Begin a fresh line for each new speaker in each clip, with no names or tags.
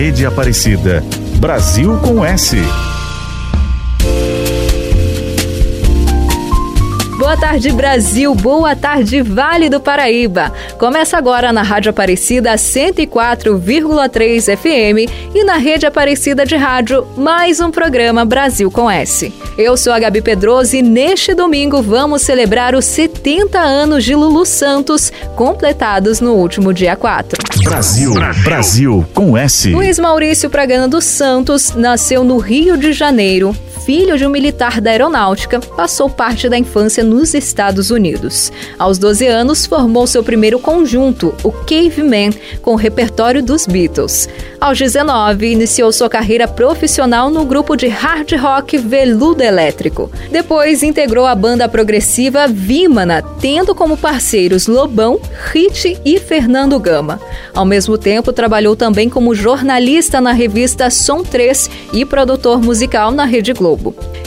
Rede Aparecida. Brasil com S.
Boa tarde, Brasil. Boa tarde, Vale do Paraíba. Começa agora na Rádio Aparecida 104,3 FM e na Rede Aparecida de Rádio, mais um programa Brasil com S. Eu sou a Gabi Pedroso e neste domingo vamos celebrar os 70 anos de Lulu Santos, completados no último dia 4.
Brasil, Brasil, com S.
Luiz Maurício Pragana dos Santos nasceu no Rio de Janeiro, filho de um militar da aeronáutica, passou parte da infância nos Estados Unidos. Aos 12 anos, formou seu primeiro conjunto, o Caveman, com o repertório dos Beatles. Aos 19, iniciou sua carreira profissional no grupo de hard rock Veludo Elétrico. Depois, integrou a banda progressiva Vimana, tendo como parceiros Lobão, Hit e Fernando Gama. Ao mesmo tempo, trabalhou também como jornalista na revista Som 3 e produtor musical na Rede Globo.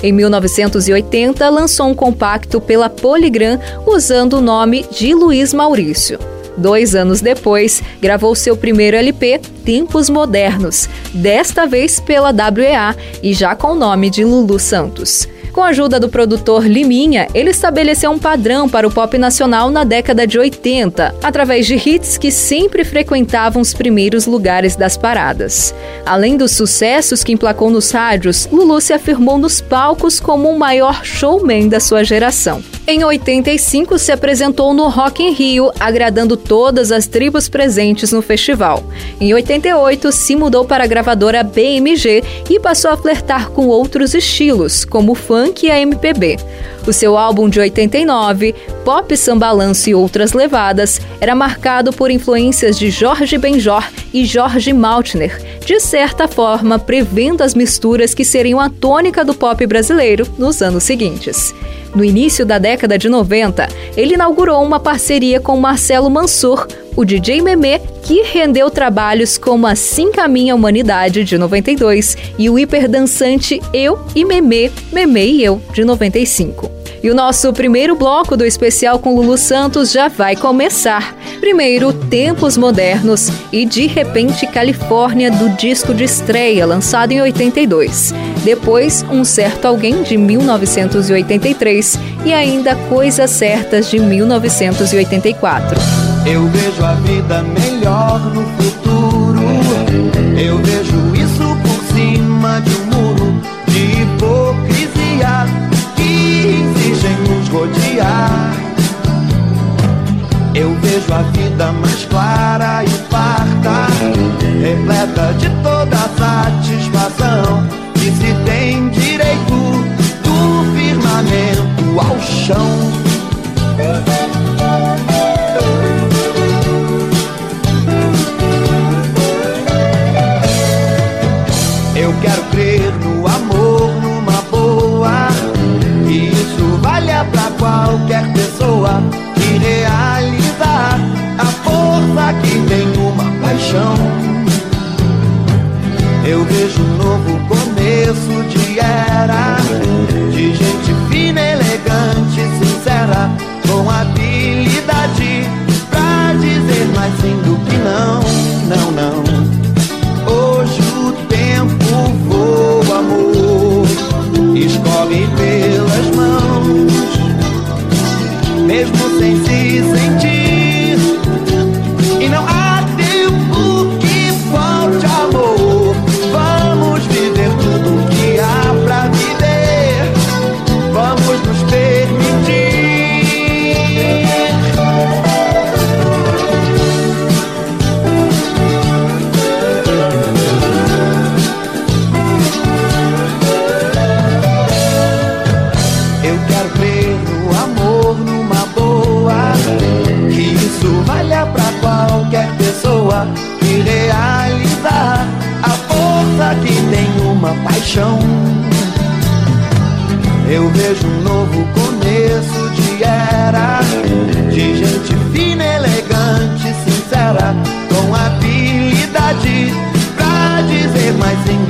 Em 1980, lançou um compacto pela Polygram usando o nome de Luiz Maurício. Dois anos depois, gravou seu primeiro LP, Tempos Modernos, desta vez pela WEA e já com o nome de Lulu Santos. Com a ajuda do produtor Liminha, ele estabeleceu um padrão para o pop nacional na década de 80, através de hits que sempre frequentavam os primeiros lugares das paradas. Além dos sucessos que emplacou nos rádios, Lulu se afirmou nos palcos como o maior showman da sua geração. Em 85, se apresentou no Rock in Rio, agradando todas as tribos presentes no festival. Em 88, se mudou para a gravadora BMG e passou a flertar com outros estilos, como o funk e a MPB. O seu álbum de 89, Pop Sambalanço e Outras Levadas, era marcado por influências de Jorge Benjor e Jorge Maltner, de certa forma prevendo as misturas que seriam a tônica do pop brasileiro nos anos seguintes. No início da década de 90, ele inaugurou uma parceria com Marcelo Mansur, o DJ Memê, que rendeu trabalhos como Assim Caminha a Humanidade, de 92, e o hiperdançante Eu e Memê, Memê e Eu, de 95. E o nosso primeiro bloco do especial com Lulu Santos já vai começar. Primeiro, Tempos Modernos e De Repente Califórnia, do disco de estreia, lançado em 82. Depois, Um Certo Alguém, de 1983. E ainda Coisas Certas, de 1984.
Eu vejo a vida melhor no futuro. Eu vejo isso por cima de um rodear. Eu vejo a vida mais clara e farta, repleta de toda satisfação. Que se tem direito do firmamento ao chão. Que realizar a força que tem uma paixão. Eu vejo um novo começo de era de gente fina, elegante, paixão. Eu vejo um novo começo de era de gente fina, elegante, sincera, com habilidade pra dizer mais sim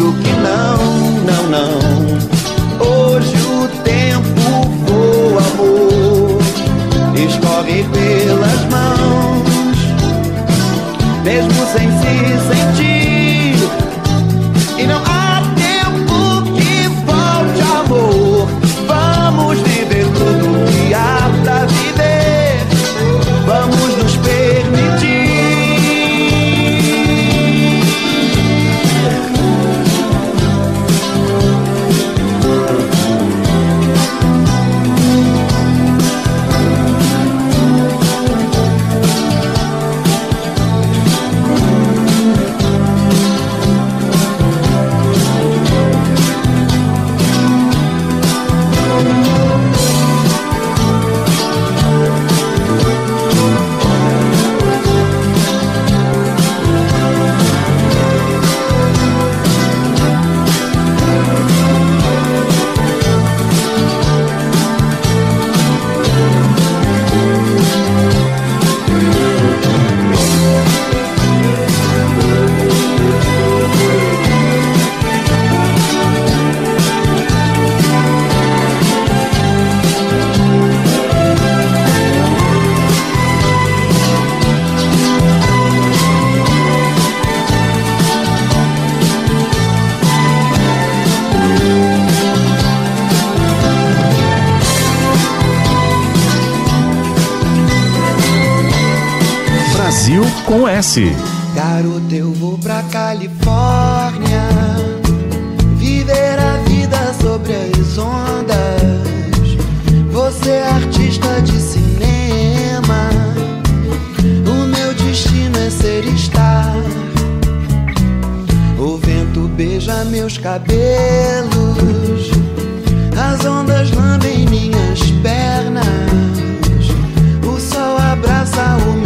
Brasil com S.
Garoto, eu vou pra Califórnia Viver a vida sobre as ondas. Você é artista de cinema. O meu destino é ser estar O vento beija meus cabelos. As ondas lambem minhas pernas. O sol abraça o meu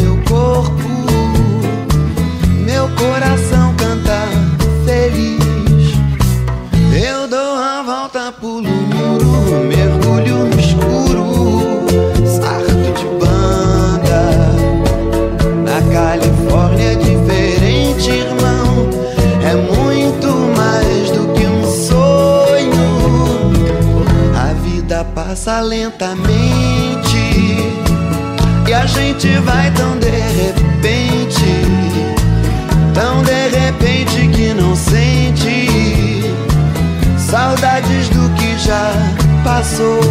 passa lentamente e a gente vai tão de repente. Tão de repente que não sente saudades do que já passou.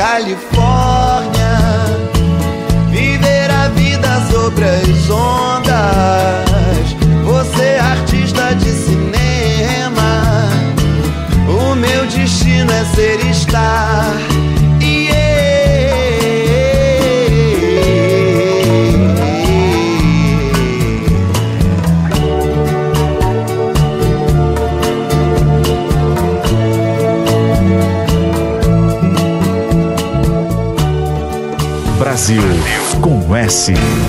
Califórnia. Viver a vida sobre as ondas.
Com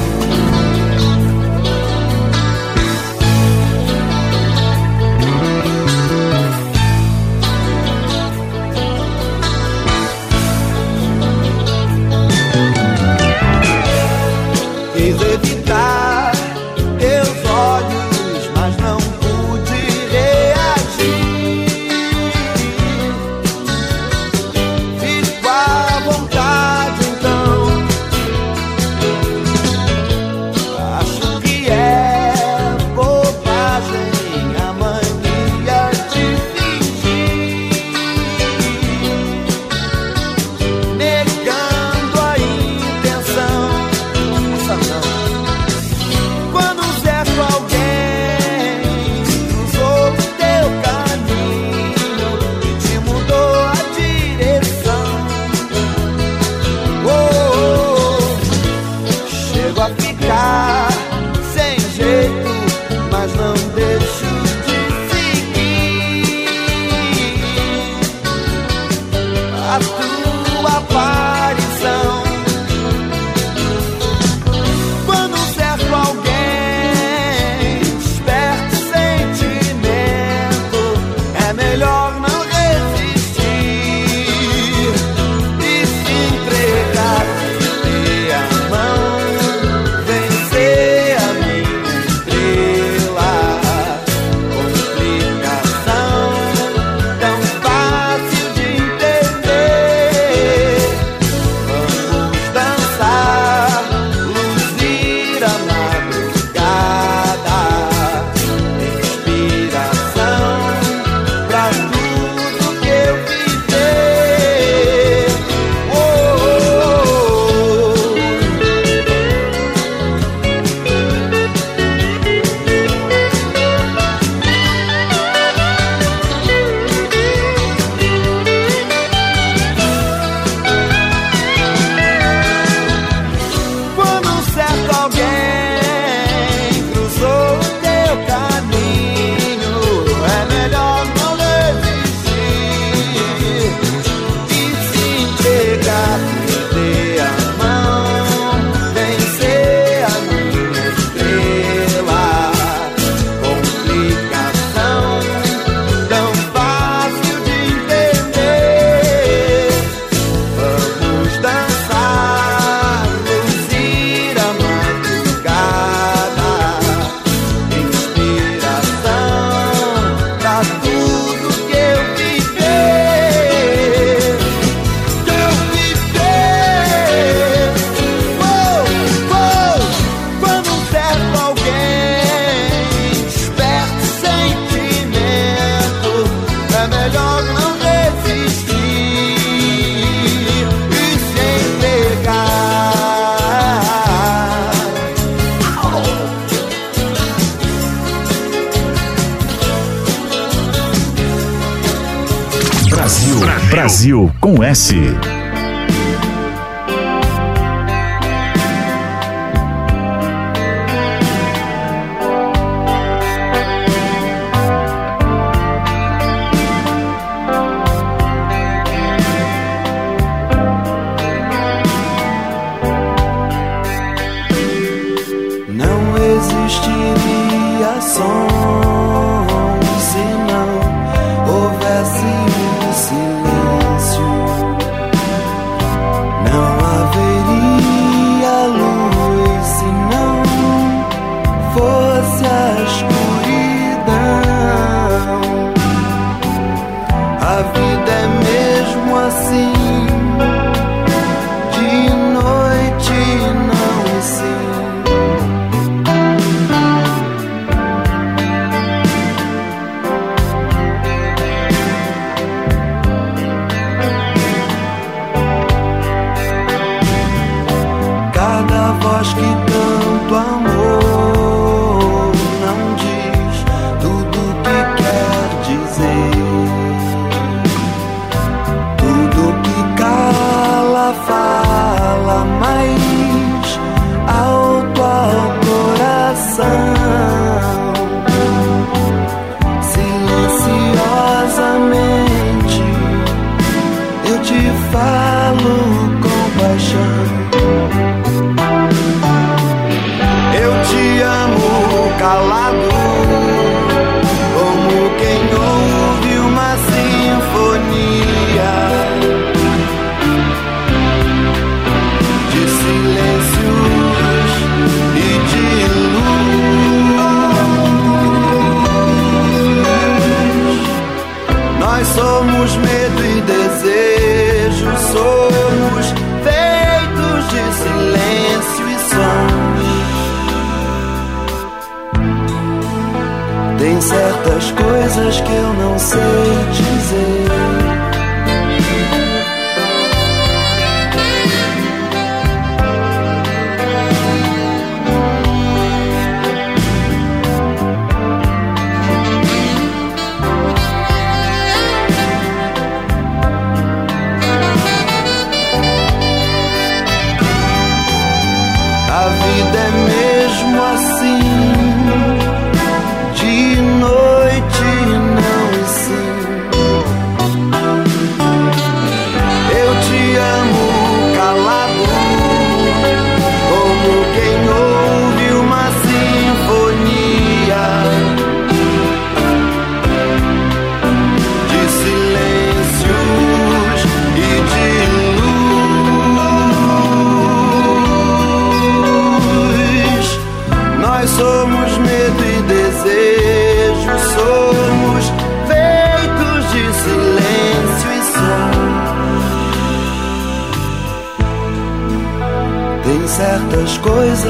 S.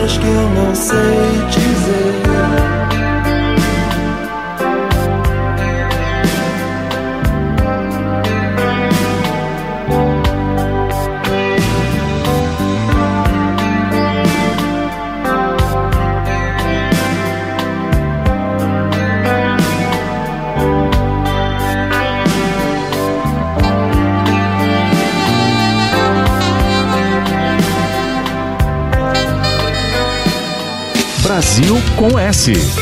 coisas que eu não sei com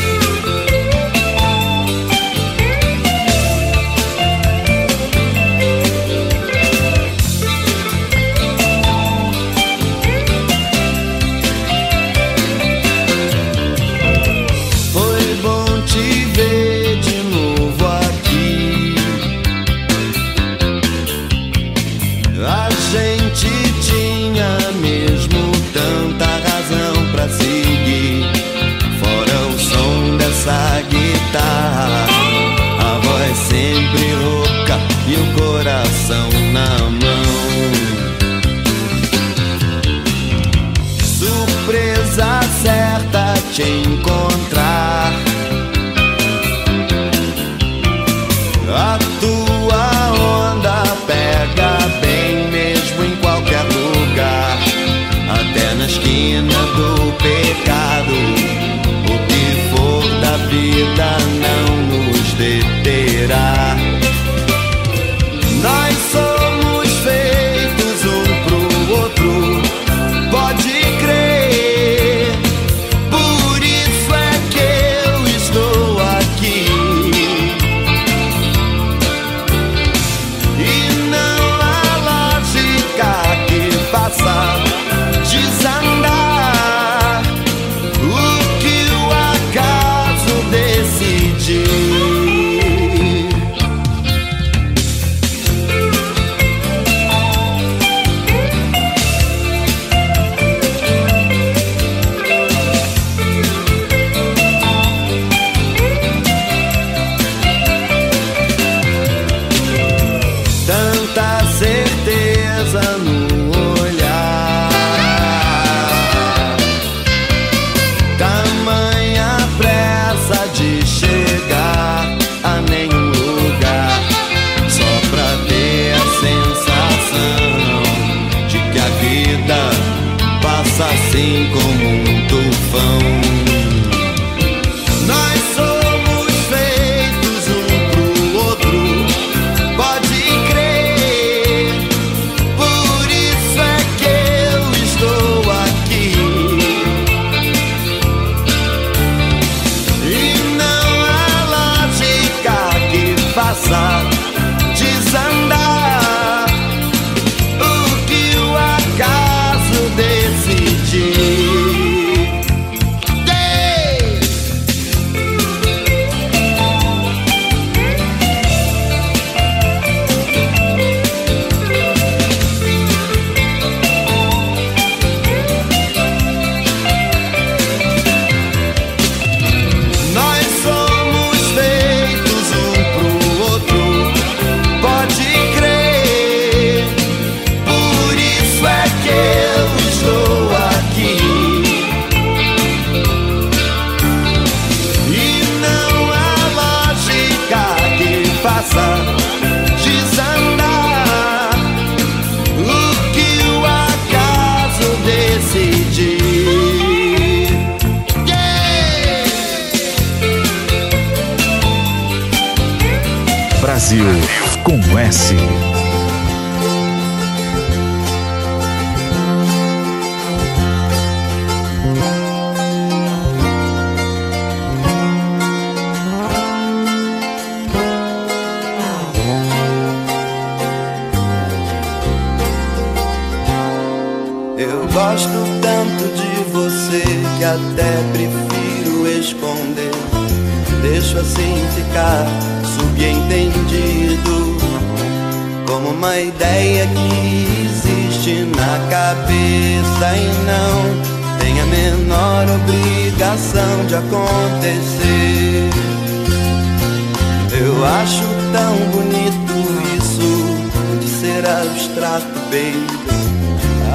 Abstrato
bem.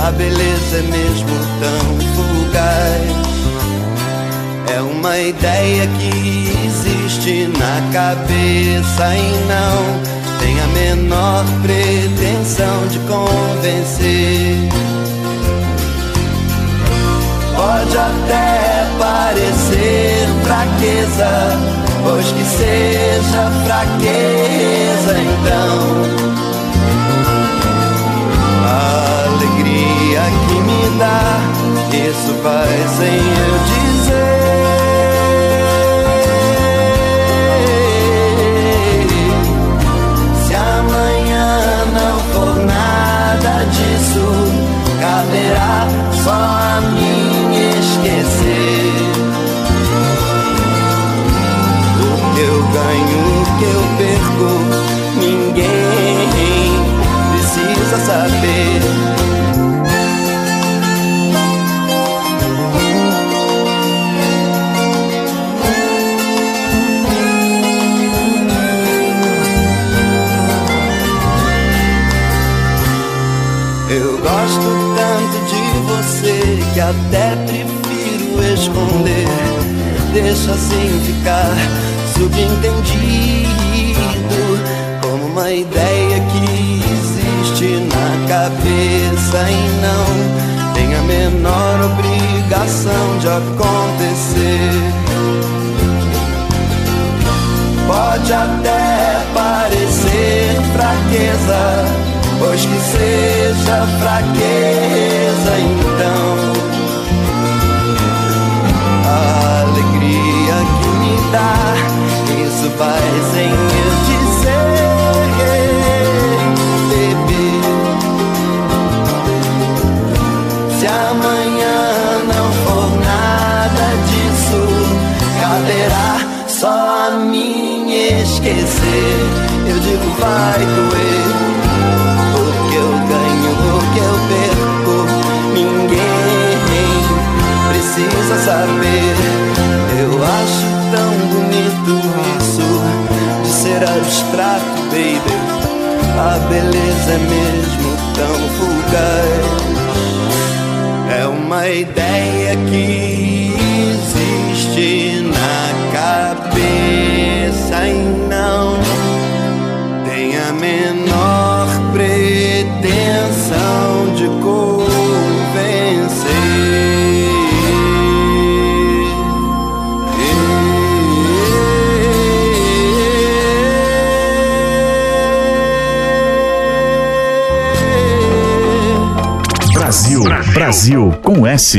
A beleza
é mesmo tão fugaz. É uma ideia que existe na cabeça e não tem a menor pretensão de convencer. Pode até parecer fraqueza, pois que seja fraqueza então. que me dá, isso vai sem eu dizer. Se amanhã não for nada disso, caberá só a mim esquecer. O que eu ganho, o que eu perco, ninguém precisa saber. você que até prefiro esconder. Deixa assim ficar subentendido como uma ideia que existe na cabeça e não tem a menor obrigação de acontecer pode até parecer fraqueza, pois que seja fraqueza. isso vai sem eu dizer, bebê. Se amanhã não for nada disso, caberá só a mim esquecer. Eu digo, vai doer, porque eu ganho, porque eu perco. Ninguém precisa saber, eu acho bonito isso de ser abstrato, baby. A beleza é mesmo tão fugaz. É uma ideia que existe na cabeça e não tem a menor.
Brasil, com S.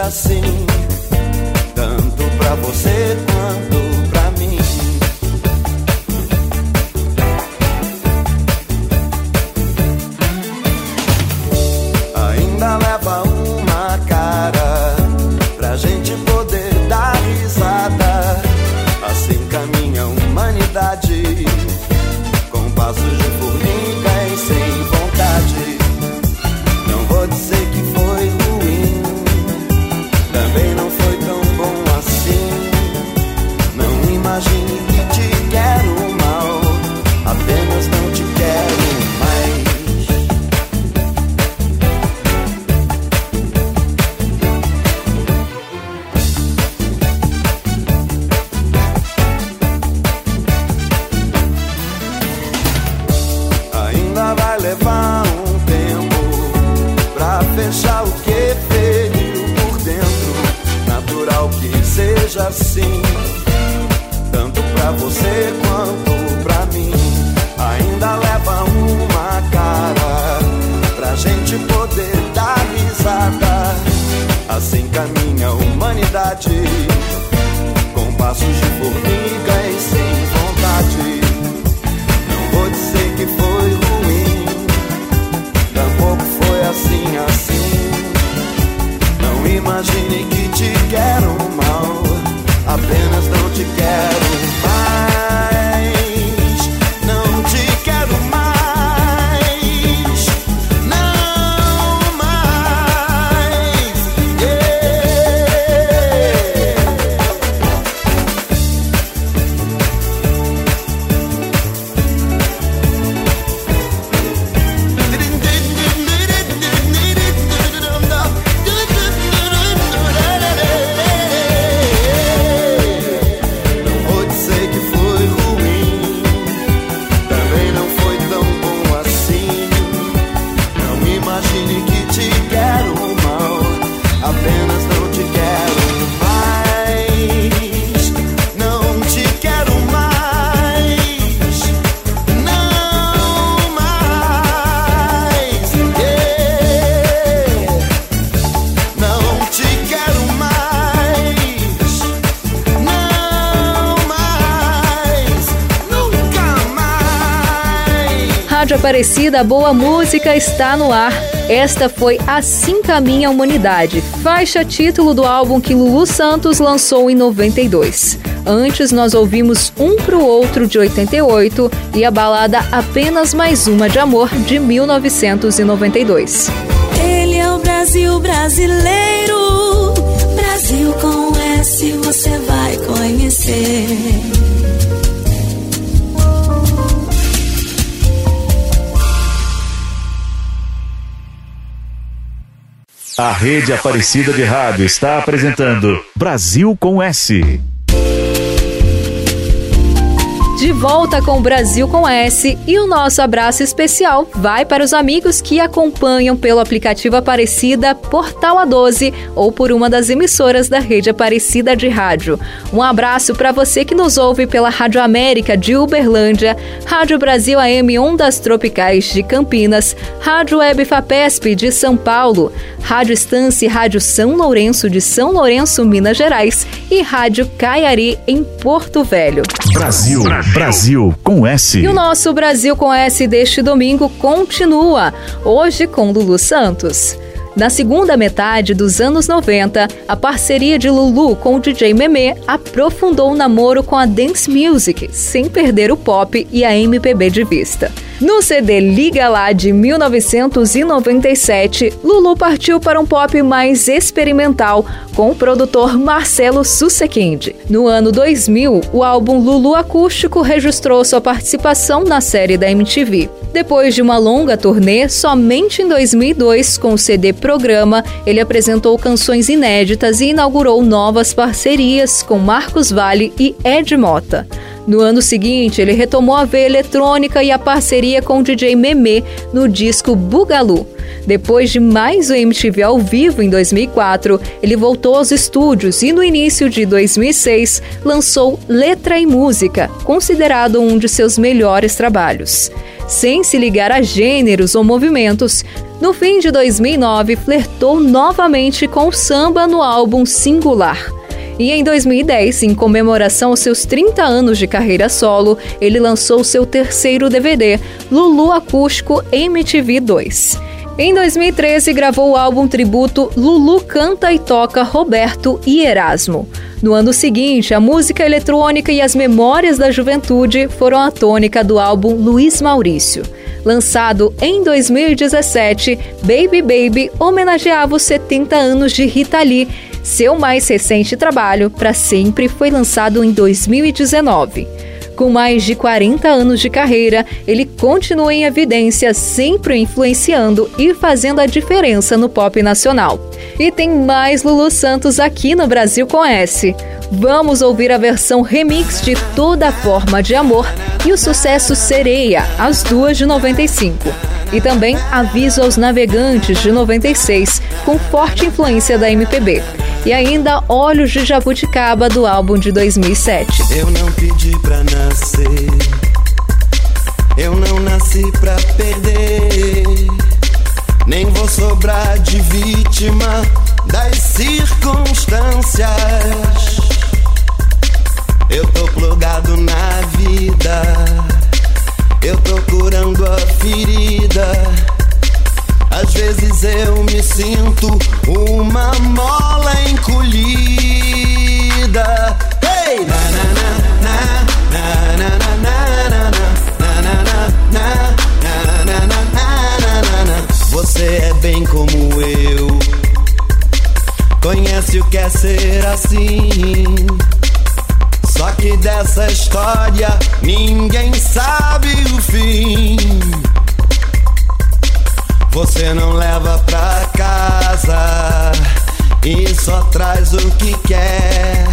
Assim, tanto pra você quanto
Aparecida, boa música está no ar. Esta foi Assim Caminha a Humanidade, faixa título do álbum que Lulu Santos lançou em 92. Antes nós ouvimos Um Pro Outro de 88 e a balada Apenas Mais Uma de Amor de 1992.
Ele é o Brasil brasileiro. Brasil com S você vai conhecer.
A rede Aparecida de Rádio está apresentando Brasil com S.
De volta com o Brasil com S e o nosso abraço especial vai para os amigos que acompanham pelo aplicativo Aparecida Portal A12 ou por uma das emissoras da rede Aparecida de Rádio. Um abraço para você que nos ouve pela Rádio América de Uberlândia, Rádio Brasil AM Ondas Tropicais de Campinas, Rádio Web Fapesp de São Paulo, Rádio Estância e Rádio São Lourenço de São Lourenço, Minas Gerais e Rádio Caiari em Porto Velho.
Brasil, Brasil com S.
E o nosso Brasil com S deste domingo continua, hoje com Lulu Santos. Na segunda metade dos anos 90, a parceria de Lulu com o DJ Meme aprofundou o namoro com a dance music, sem perder o pop e a MPB de vista. No CD Liga Lá de 1997, Lulu partiu para um pop mais experimental com o produtor Marcelo Sussekind. No ano 2000, o álbum Lulu Acústico registrou sua participação na série da MTV. Depois de uma longa turnê, somente em 2002, com o CD Programa, ele apresentou canções inéditas e inaugurou novas parcerias com Marcos Vale e Ed Mota. No ano seguinte, ele retomou a veia eletrônica e a parceria com o DJ Meme no disco Bugalu. Depois de mais o MTV ao vivo em 2004, ele voltou aos estúdios e no início de 2006 lançou Letra e Música, considerado um de seus melhores trabalhos. Sem se ligar a gêneros ou movimentos, no fim de 2009 flertou novamente com o samba no álbum Singular. E em 2010, em comemoração aos seus 30 anos de carreira solo, ele lançou seu terceiro DVD, Lulu Acústico MTV 2. Em 2013, gravou o álbum tributo Lulu Canta e Toca Roberto e Erasmo. No ano seguinte, a música eletrônica e as memórias da juventude foram a tônica do álbum Luiz Maurício. Lançado em 2017, Baby Baby homenageava os 70 anos de Rita Lee seu mais recente trabalho, Para Sempre, foi lançado em 2019. Com mais de 40 anos de carreira, ele continua em evidência, sempre influenciando e fazendo a diferença no pop nacional. E tem mais Lulu Santos aqui no Brasil com S. Vamos ouvir a versão remix de Toda Forma de Amor e o sucesso Sereia, as duas de 95. E também Aviso aos Navegantes de 96, com forte influência da MPB e ainda Olhos de Jabuticaba do álbum de 2007.
Eu não pedi pra nascer, eu não nasci pra perder, nem vou sobrar de vítima das circunstâncias. Eu tô plugado na vida, eu tô curando a ferida às vezes eu me sinto uma mola encolhida. Hey! Na, na, na, na, na, na, na, na, na, Você é bem como eu. Conhece o que é ser assim. Só que dessa história ninguém sabe o fim. Você não leva pra casa e só traz o que quer.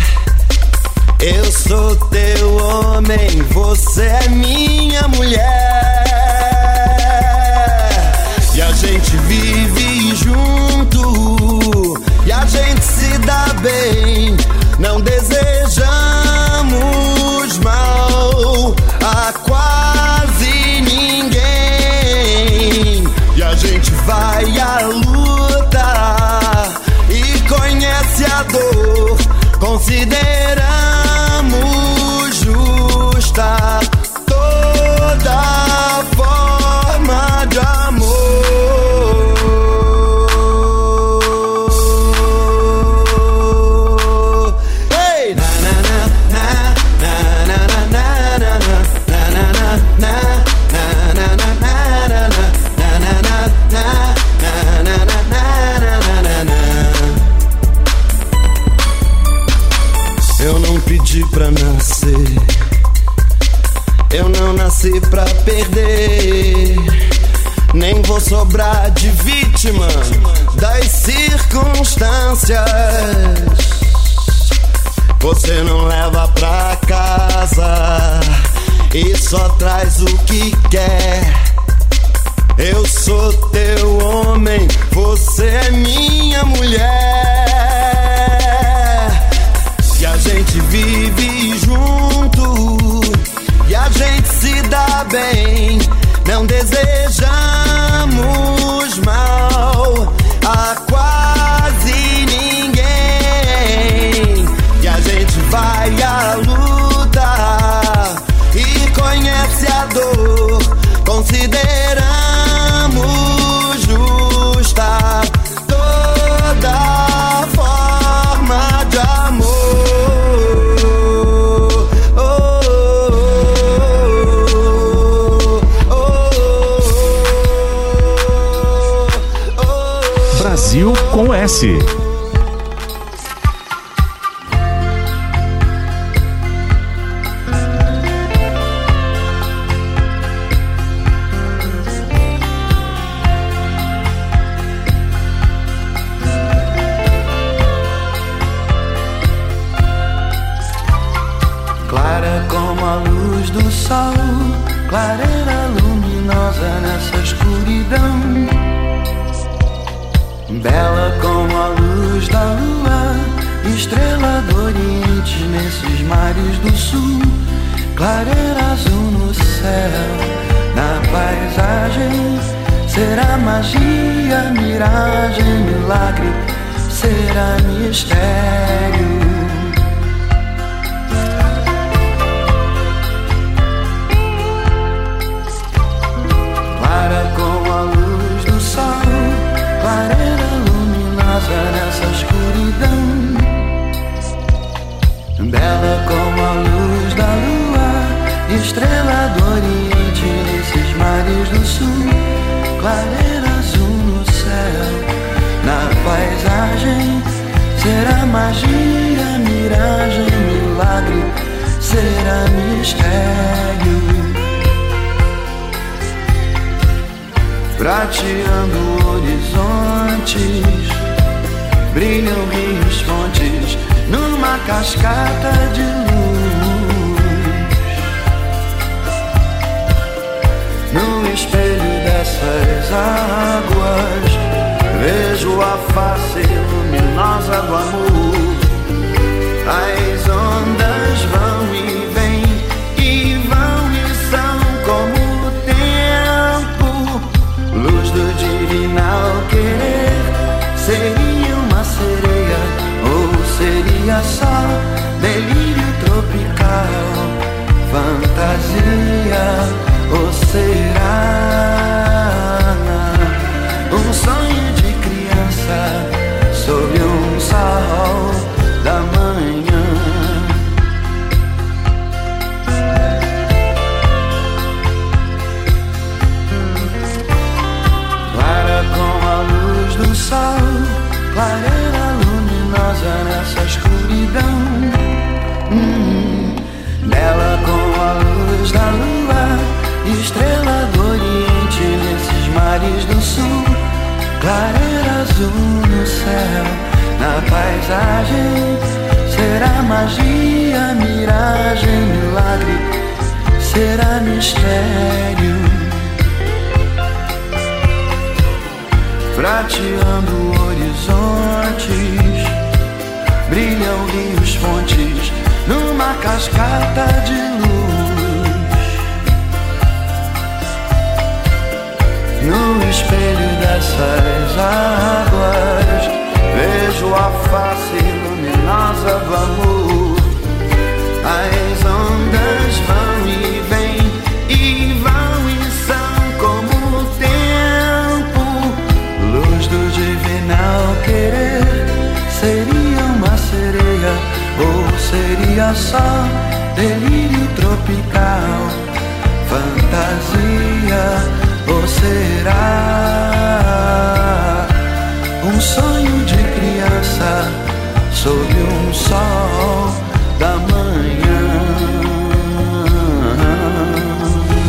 Eu sou teu homem, você é minha mulher. E a gente vive junto, e a gente se dá bem. Não desejamos mal a quase ninguém gente vai à luta e conhece a dor. Consideramos pra perder. Nem vou sobrar de vítima das circunstâncias. Você não leva pra casa e só traz o que quer. Eu sou teu homem, você é minha mulher. E a gente vive a gente se dá bem. Não desejamos mal a quase
com
milagre, será mistério. prateando horizontes, brilham rios, fontes numa cascata de luz. No espelho dessas águas, vejo a face luminosa do amor. As seria só delírio tropical, fantasia ou Clareira azul no céu, na paisagem. Será magia, miragem, milagre, será mistério. prateando horizontes, brilham rios, fontes numa cascata de luz. No espelho dessas águas, vejo a face luminosa do amor. As ondas vão e vêm e vão e são como o tempo. Luz do divinal querer seria uma sereia ou seria só delírio tropical, fantasia será um sonho de criança sob um sol da manhã?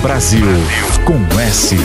Brasil com S.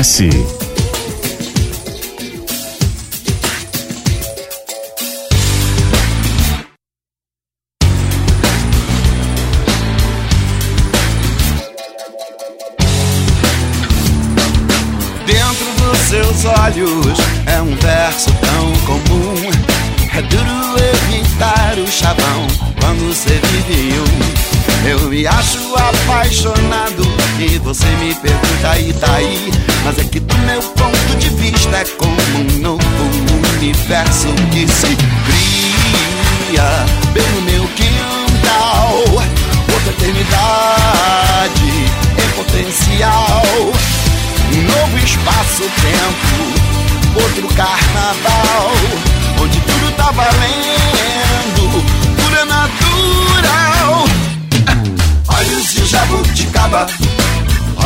Brasil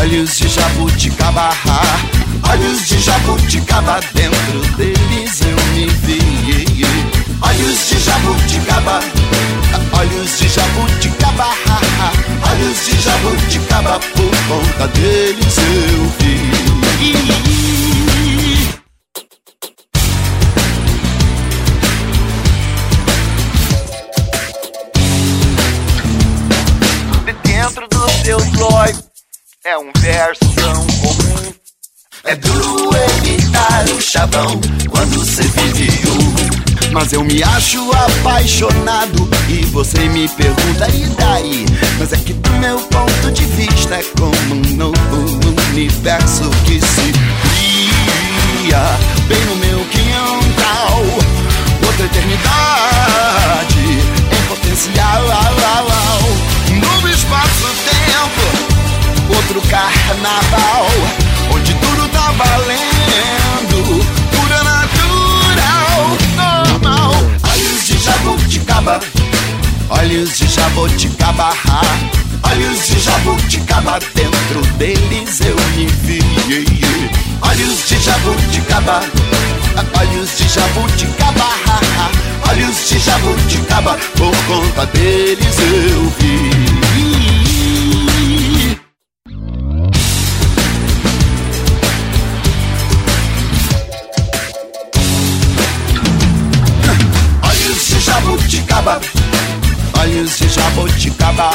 olhos de jabuticaba, olhos de jabuticaba, dentro deles eu me vi. Olhos de jabuticaba, olhos de jabuticaba, olhos de jabuticaba, por conta deles eu vi. É um verso tão comum. É duro evitar o chavão quando você vive um. Mas eu me acho apaixonado e você me pergunta e daí? Mas é que do meu ponto de vista é como um novo universo que se cria bem no meu quintal. Outra eternidade em potencial. Outro carnaval, onde tudo tá valendo, pura natural, normal. Olhos de jabuticaba, olhos de jabuticaba, olhos de jabuticaba, dentro deles eu me vi. Olhos de jabuticaba, olhos de jabuticaba, olhos de jabuticaba, por conta deles eu vi. jabuticaba, olhos de jabuticaba,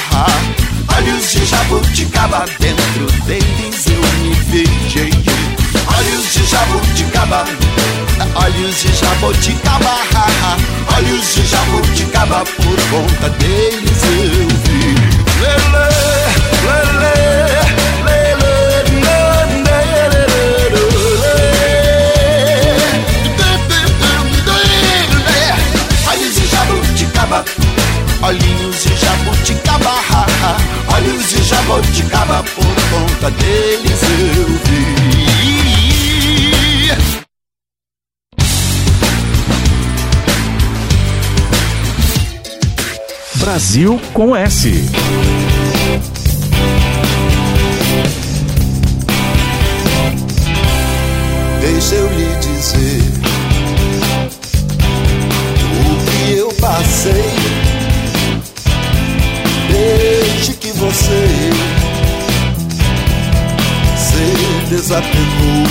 olhos de jabuticaba, dentro deles eu me vejei. Olhos de jabuticaba, olhos de jabuticaba, olhos de jabuticaba, por conta deles eu vi. Lele. Jabuticaba por conta deles eu vi.
Brasil com S.
Deixa eu lhe dizer o que eu passei desde que você se desapegou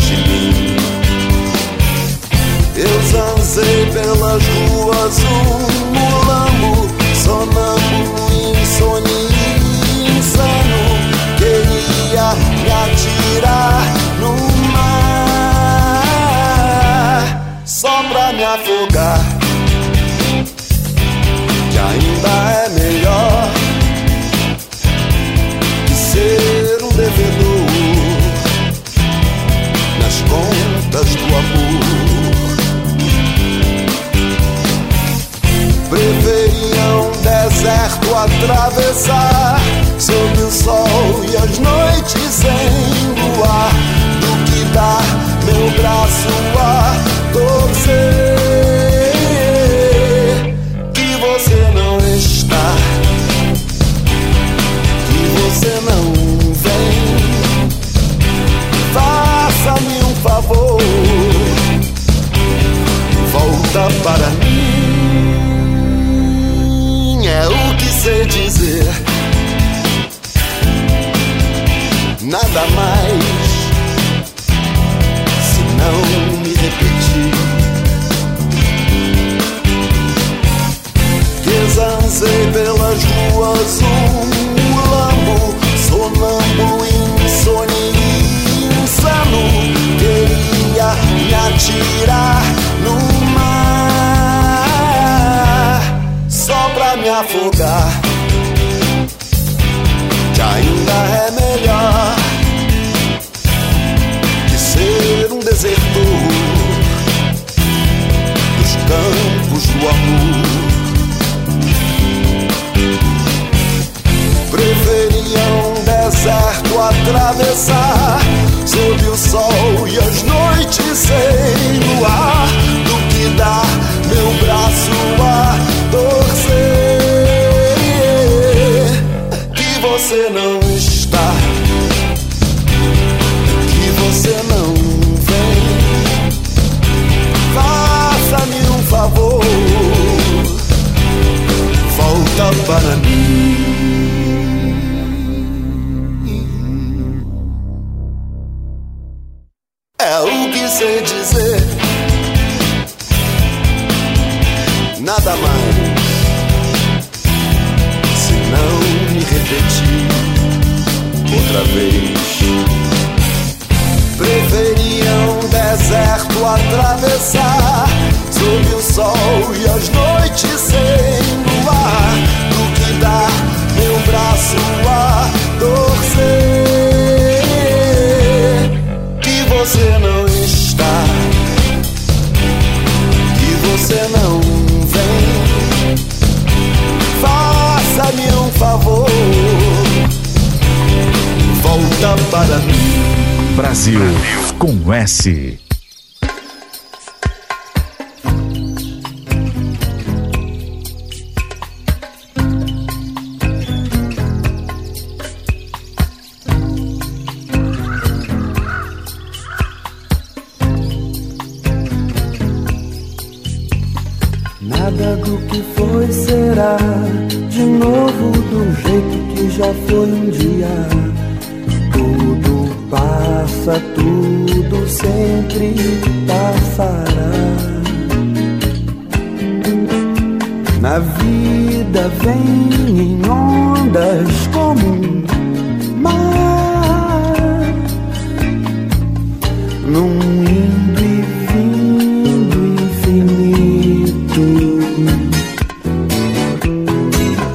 de mim. Eu zanzei pelas ruas um mulambo, sonâmbulo, insônia, insano. Queria me atirar no mar só pra me afogar. atravessar sob o sol.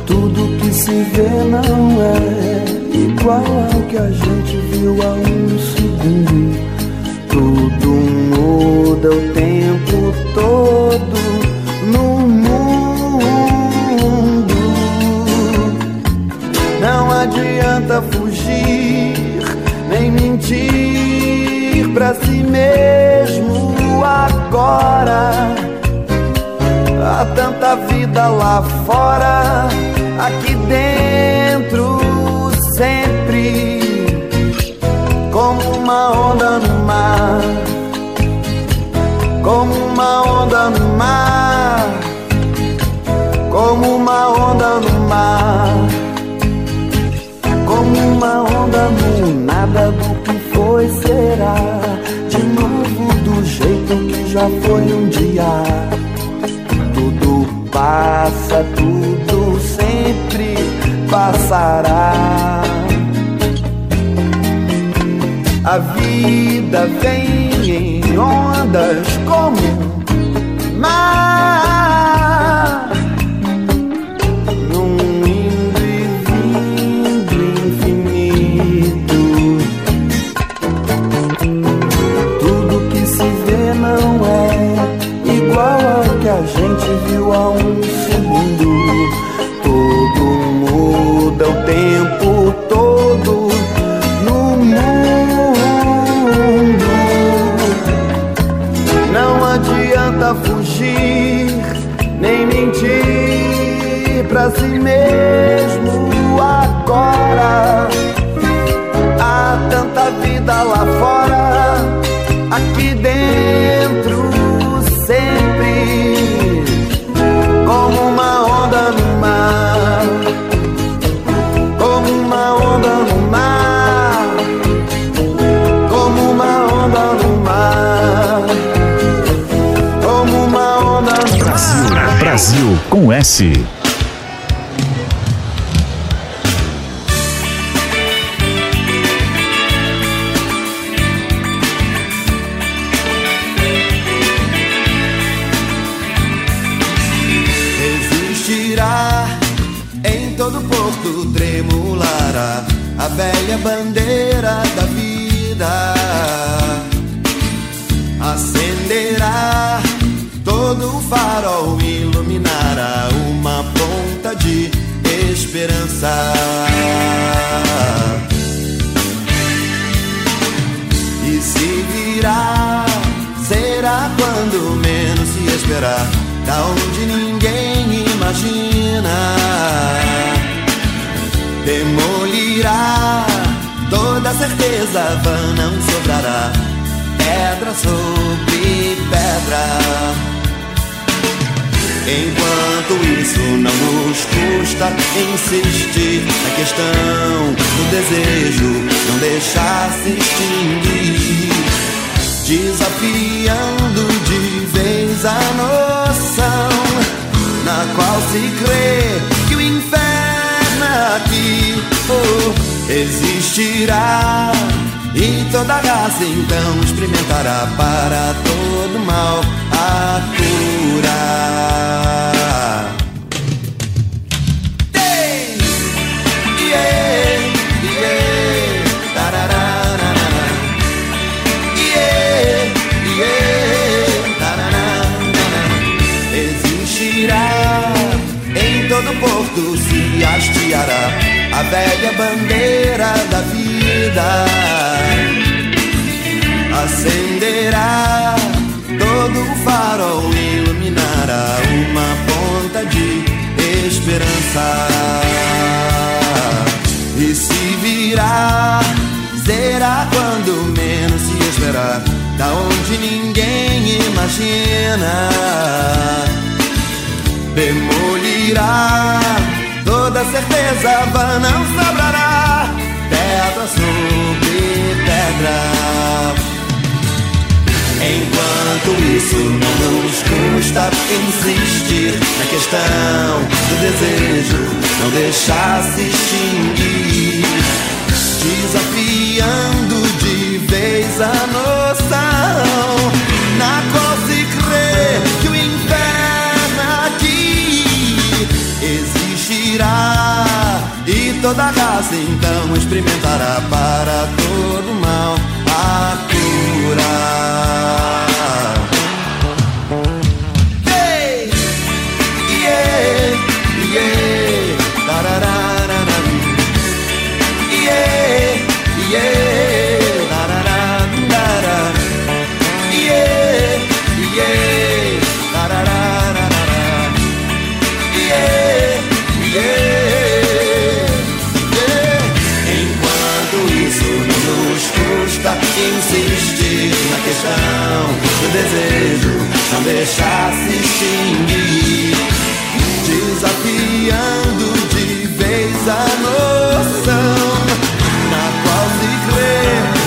Tudo que se vê não é igual ao que a gente viu há um segundo. Tudo muda o tempo todo no mundo. Não adianta fugir, nem mentir pra si mesmo agora. Há tanta vida lá fora, aqui dentro sempre como uma onda no mar, como uma onda no mar, como uma onda no mar, como uma onda no nada do que foi será, de novo do jeito que já foi um dia. Passa, tudo sempre passará. A vida vem em ondas como mar, num indo e vindo infinito. Tudo que se vê não é igual ao que a gente viu há um mentir pra si mesmo agora. Há tanta vida lá fora,
Brasil com S.
Existirá em todo porto tremulará a velha bandeira da vida. Acenderá todo farol, de esperança. E se virá, será quando menos se esperar, da onde ninguém imagina. Demolirá toda certeza, vã não sobrará, pedra sobre pedra. Enquanto isso não nos custa insistir na questão do desejo, não deixar se extinguir, desafiando de vez a noção na qual se crê que o inferno aqui oh, existirá. E toda raça então experimentará para todo mal a cura. A velha bandeira da vida. Acenderá todo o farol iluminará uma ponta de esperança. E se virá será quando menos se esperar da onde ninguém imagina. Demolirá toda certeza não sobrará pedra sobre pedra. Enquanto isso não nos custa insistir na questão do desejo, não deixar se extinguir, desafiando de vez a noção na toda raça então experimentará para todo mal a cura. Hey! Yeah, yeah, deixar se extinguir, desafiando de vez a noção na qual se crê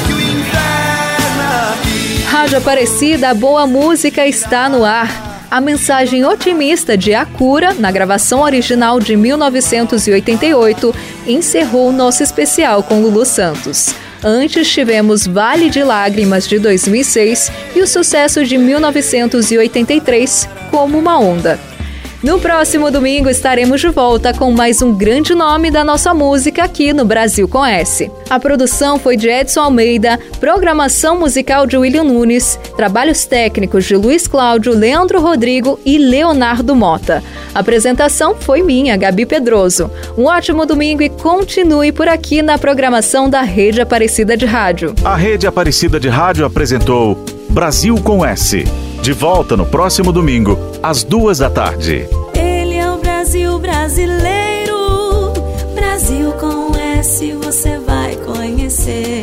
que o inferno aqui
Rádio Aparecida, boa música está no ar. A mensagem otimista de A Cura, na gravação original de 1988, encerrou nosso especial com Lulu Santos. Antes tivemos Vale de Lágrimas de 2006 e o sucesso de 1983, Como uma Onda. No próximo domingo estaremos de volta com mais um grande nome da nossa música aqui no Brasil com S. A produção foi de Edson Almeida, programação musical de William Nunes, trabalhos técnicos de Luiz Cláudio, Leandro Rodrigo e Leonardo Mota. A apresentação foi minha, Gabi Pedroso. Um ótimo domingo e continue por aqui na programação da Rede Aparecida de Rádio.
A Rede Aparecida de Rádio apresentou Brasil com S. De volta no próximo domingo, às duas da tarde.
Ele é o Brasil brasileiro. Brasil com S você vai conhecer.